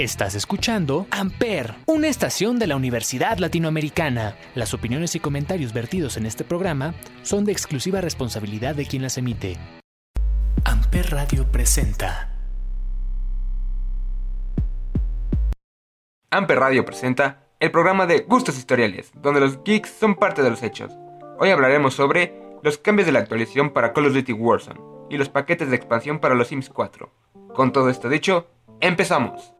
Estás escuchando Amper, una estación de la Universidad Latinoamericana. Las opiniones y comentarios vertidos en este programa son de exclusiva responsabilidad de quien las emite. Amper Radio presenta. Amper Radio presenta el programa de Gustos Historiales, donde los geeks son parte de los hechos. Hoy hablaremos sobre los cambios de la actualización para Call of Duty Warzone y los paquetes de expansión para los Sims 4. Con todo esto dicho, empezamos.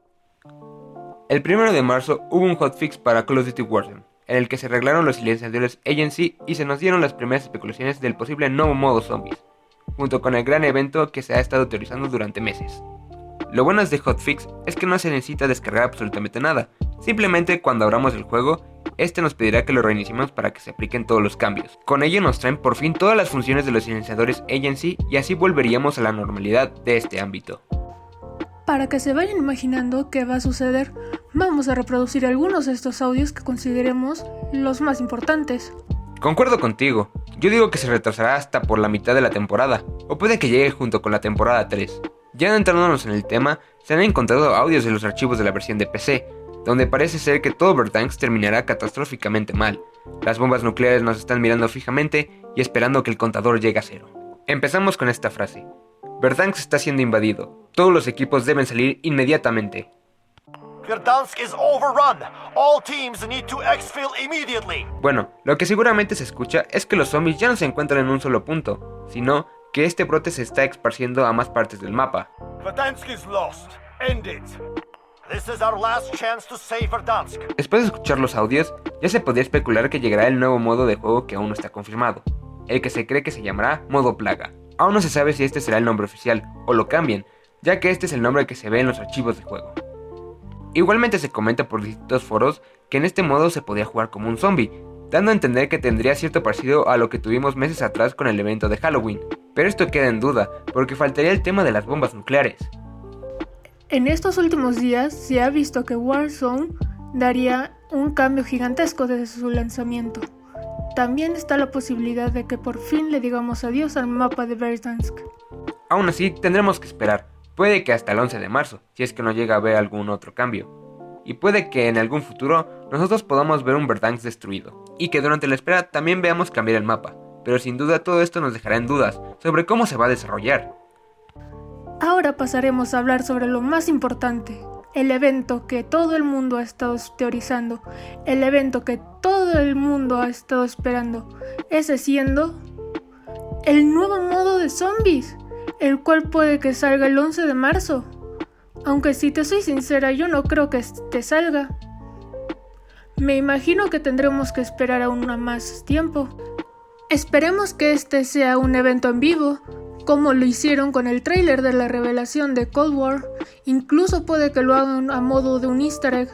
El 1 de marzo hubo un hotfix para Call of Duty Warzone, en el que se arreglaron los silenciadores agency y se nos dieron las primeras especulaciones del posible nuevo modo zombies, junto con el gran evento que se ha estado teorizando durante meses. Lo bueno de hotfix es que no se necesita descargar absolutamente nada, simplemente cuando abramos el juego, este nos pedirá que lo reiniciemos para que se apliquen todos los cambios. Con ello nos traen por fin todas las funciones de los silenciadores agency y así volveríamos a la normalidad de este ámbito. Para que se vayan imaginando qué va a suceder, vamos a reproducir algunos de estos audios que consideremos los más importantes. Concuerdo contigo, yo digo que se retrasará hasta por la mitad de la temporada, o puede que llegue junto con la temporada 3. Ya entrándonos en el tema, se han encontrado audios de los archivos de la versión de PC, donde parece ser que todo Verdansk terminará catastróficamente mal. Las bombas nucleares nos están mirando fijamente y esperando que el contador llegue a cero. Empezamos con esta frase. Verdansk está siendo invadido. Todos los equipos deben salir inmediatamente. Verdansk is overrun. All teams need to exfil immediately. Bueno, lo que seguramente se escucha es que los zombies ya no se encuentran en un solo punto, sino que este brote se está esparciendo a más partes del mapa. Verdansk is lost. End it. This is our last chance to save Verdansk. Después de escuchar los audios, ya se podría especular que llegará el nuevo modo de juego que aún no está confirmado, el que se cree que se llamará modo plaga. Aún no se sabe si este será el nombre oficial o lo cambien, ya que este es el nombre que se ve en los archivos de juego. Igualmente se comenta por distintos foros que en este modo se podía jugar como un zombie, dando a entender que tendría cierto parecido a lo que tuvimos meses atrás con el evento de Halloween, pero esto queda en duda, porque faltaría el tema de las bombas nucleares. En estos últimos días se ha visto que Warzone daría un cambio gigantesco desde su lanzamiento. También está la posibilidad de que por fin le digamos adiós al mapa de Verdansk. Aún así, tendremos que esperar. Puede que hasta el 11 de marzo, si es que no llega a haber algún otro cambio. Y puede que en algún futuro nosotros podamos ver un Verdansk destruido. Y que durante la espera también veamos cambiar el mapa. Pero sin duda todo esto nos dejará en dudas sobre cómo se va a desarrollar. Ahora pasaremos a hablar sobre lo más importante, el evento que todo el mundo ha estado teorizando, el evento que todo el mundo ha estado esperando, ese siendo el nuevo modo de zombies, el cual puede que salga el 11 de marzo. Aunque si te soy sincera, yo no creo que te salga. Me imagino que tendremos que esperar aún más tiempo. Esperemos que este sea un evento en vivo, como lo hicieron con el tráiler de la revelación de Cold War, incluso puede que lo hagan a modo de un easter egg,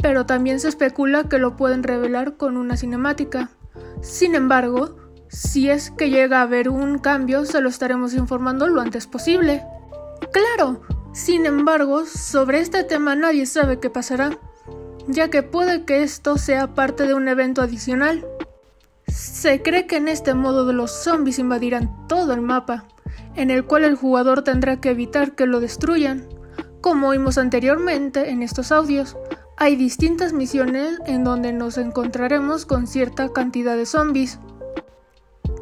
pero también se especula que lo pueden revelar con una cinemática. Sin embargo, si es que llega a haber un cambio, se lo estaremos informando lo antes posible. Claro, sin embargo, sobre este tema nadie sabe qué pasará, ya que puede que esto sea parte de un evento adicional. Se cree que en este modo los zombies invadirán todo el mapa, en el cual el jugador tendrá que evitar que lo destruyan. Como vimos anteriormente en estos audios, hay distintas misiones en donde nos encontraremos con cierta cantidad de zombies.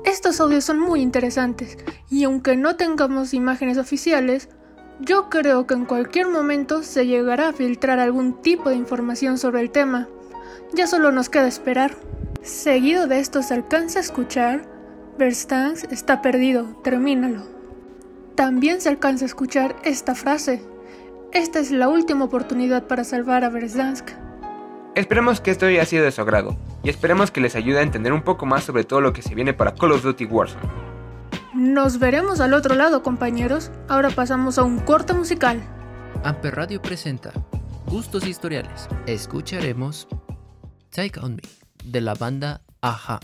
Estos audios son muy interesantes y aunque no tengamos imágenes oficiales, yo creo que en cualquier momento se llegará a filtrar algún tipo de información sobre el tema. Ya solo nos queda esperar. Seguido de esto se alcanza a escuchar Verstansk está perdido, termínalo. También se alcanza a escuchar esta frase. Esta es la última oportunidad para salvar a Verdansk. Esperemos que esto haya sido de su agrado, y esperemos que les ayude a entender un poco más sobre todo lo que se viene para Call of Duty Warzone. Nos veremos al otro lado, compañeros. Ahora pasamos a un corte musical. Amper Radio presenta Gustos Historiales. Escucharemos Take On Me de la banda Aja.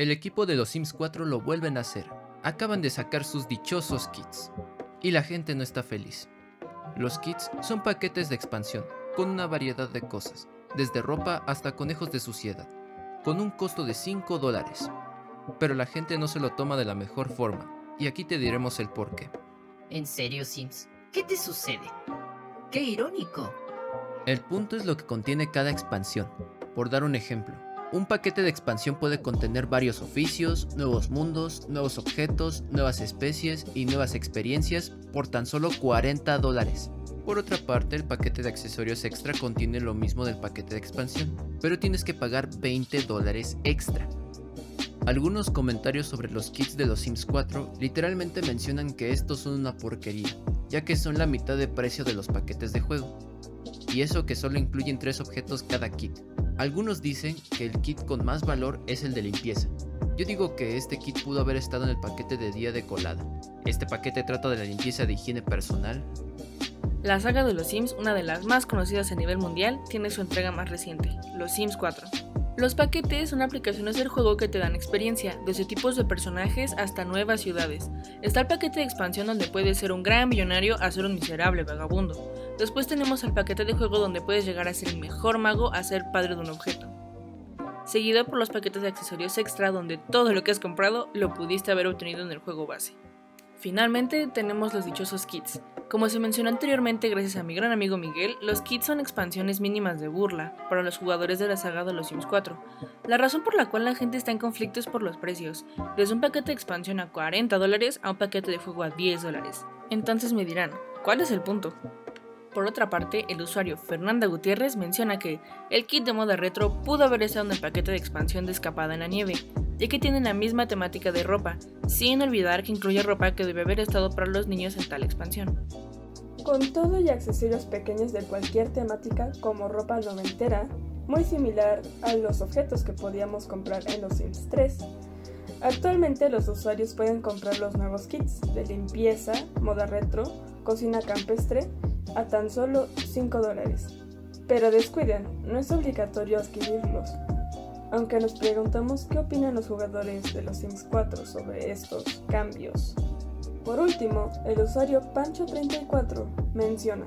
El equipo de los Sims 4 lo vuelven a hacer. Acaban de sacar sus dichosos kits. Y la gente no está feliz. Los kits son paquetes de expansión, con una variedad de cosas, desde ropa hasta conejos de suciedad, con un costo de 5 dólares. Pero la gente no se lo toma de la mejor forma, y aquí te diremos el porqué. ¿En serio, Sims? ¿Qué te sucede? ¡Qué irónico! El punto es lo que contiene cada expansión. Por dar un ejemplo, un paquete de expansión puede contener varios oficios, nuevos mundos, nuevos objetos, nuevas especies y nuevas experiencias por tan solo 40 dólares. Por otra parte, el paquete de accesorios extra contiene lo mismo del paquete de expansión, pero tienes que pagar 20 dólares extra. Algunos comentarios sobre los kits de los Sims 4 literalmente mencionan que estos son una porquería, ya que son la mitad de precio de los paquetes de juego. Y eso que solo incluyen 3 objetos cada kit, algunos dicen que el kit con más valor es el de limpieza. Yo digo que este kit pudo haber estado en el paquete de día de colada. Este paquete trata de la limpieza de higiene personal. La saga de los Sims, una de las más conocidas a nivel mundial, tiene su entrega más reciente, Los Sims 4. Los paquetes son aplicaciones del juego que te dan experiencia, desde tipos de personajes hasta nuevas ciudades. Está el paquete de expansión donde puedes ser un gran millonario a ser un miserable vagabundo. Después tenemos el paquete de juego donde puedes llegar a ser el mejor mago a ser padre de un objeto. Seguido por los paquetes de accesorios extra donde todo lo que has comprado lo pudiste haber obtenido en el juego base. Finalmente tenemos los dichosos kits. Como se mencionó anteriormente gracias a mi gran amigo Miguel, los kits son expansiones mínimas de burla para los jugadores de la saga de los Sims 4. La razón por la cual la gente está en conflicto es por los precios, desde un paquete de expansión a 40 dólares a un paquete de juego a 10 dólares. Entonces me dirán, ¿cuál es el punto? Por otra parte, el usuario Fernanda Gutiérrez menciona que el kit de moda retro pudo haber estado en el paquete de expansión de Escapada en la Nieve, ya que tiene la misma temática de ropa, sin olvidar que incluye ropa que debe haber estado para los niños en tal expansión. Con todo y accesorios pequeños de cualquier temática como ropa noventera, muy similar a los objetos que podíamos comprar en los Sims 3. Actualmente los usuarios pueden comprar los nuevos kits de limpieza, moda retro, cocina campestre a tan solo 5 dólares. Pero descuiden, no es obligatorio adquirirlos. Aunque nos preguntamos qué opinan los jugadores de los Sims 4 sobre estos cambios. Por último, el usuario Pancho34 menciona,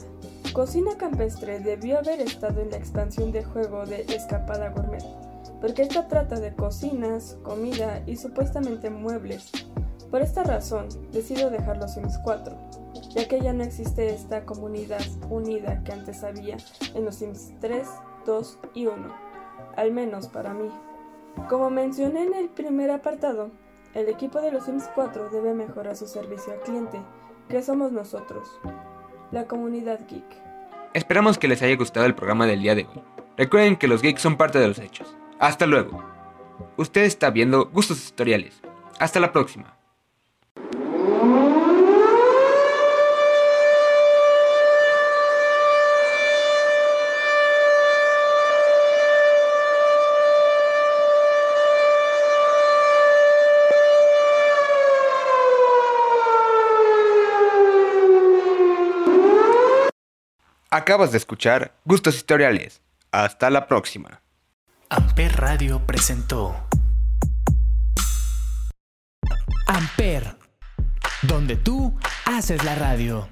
Cocina Campestre debió haber estado en la expansión de juego de Escapada Gourmet, porque esta trata de cocinas, comida y supuestamente muebles. Por esta razón, decido dejar los Sims 4, ya que ya no existe esta comunidad unida que antes había en los Sims 3, 2 y 1, al menos para mí. Como mencioné en el primer apartado, el equipo de los Sims 4 debe mejorar su servicio al cliente, que somos nosotros, la comunidad geek. Esperamos que les haya gustado el programa del día de hoy. Recuerden que los geeks son parte de los hechos. Hasta luego. Usted está viendo Gustos Tutoriales. Hasta la próxima. Acabas de escuchar Gustos Historiales. Hasta la próxima. Amper Radio presentó Amper, donde tú haces la radio.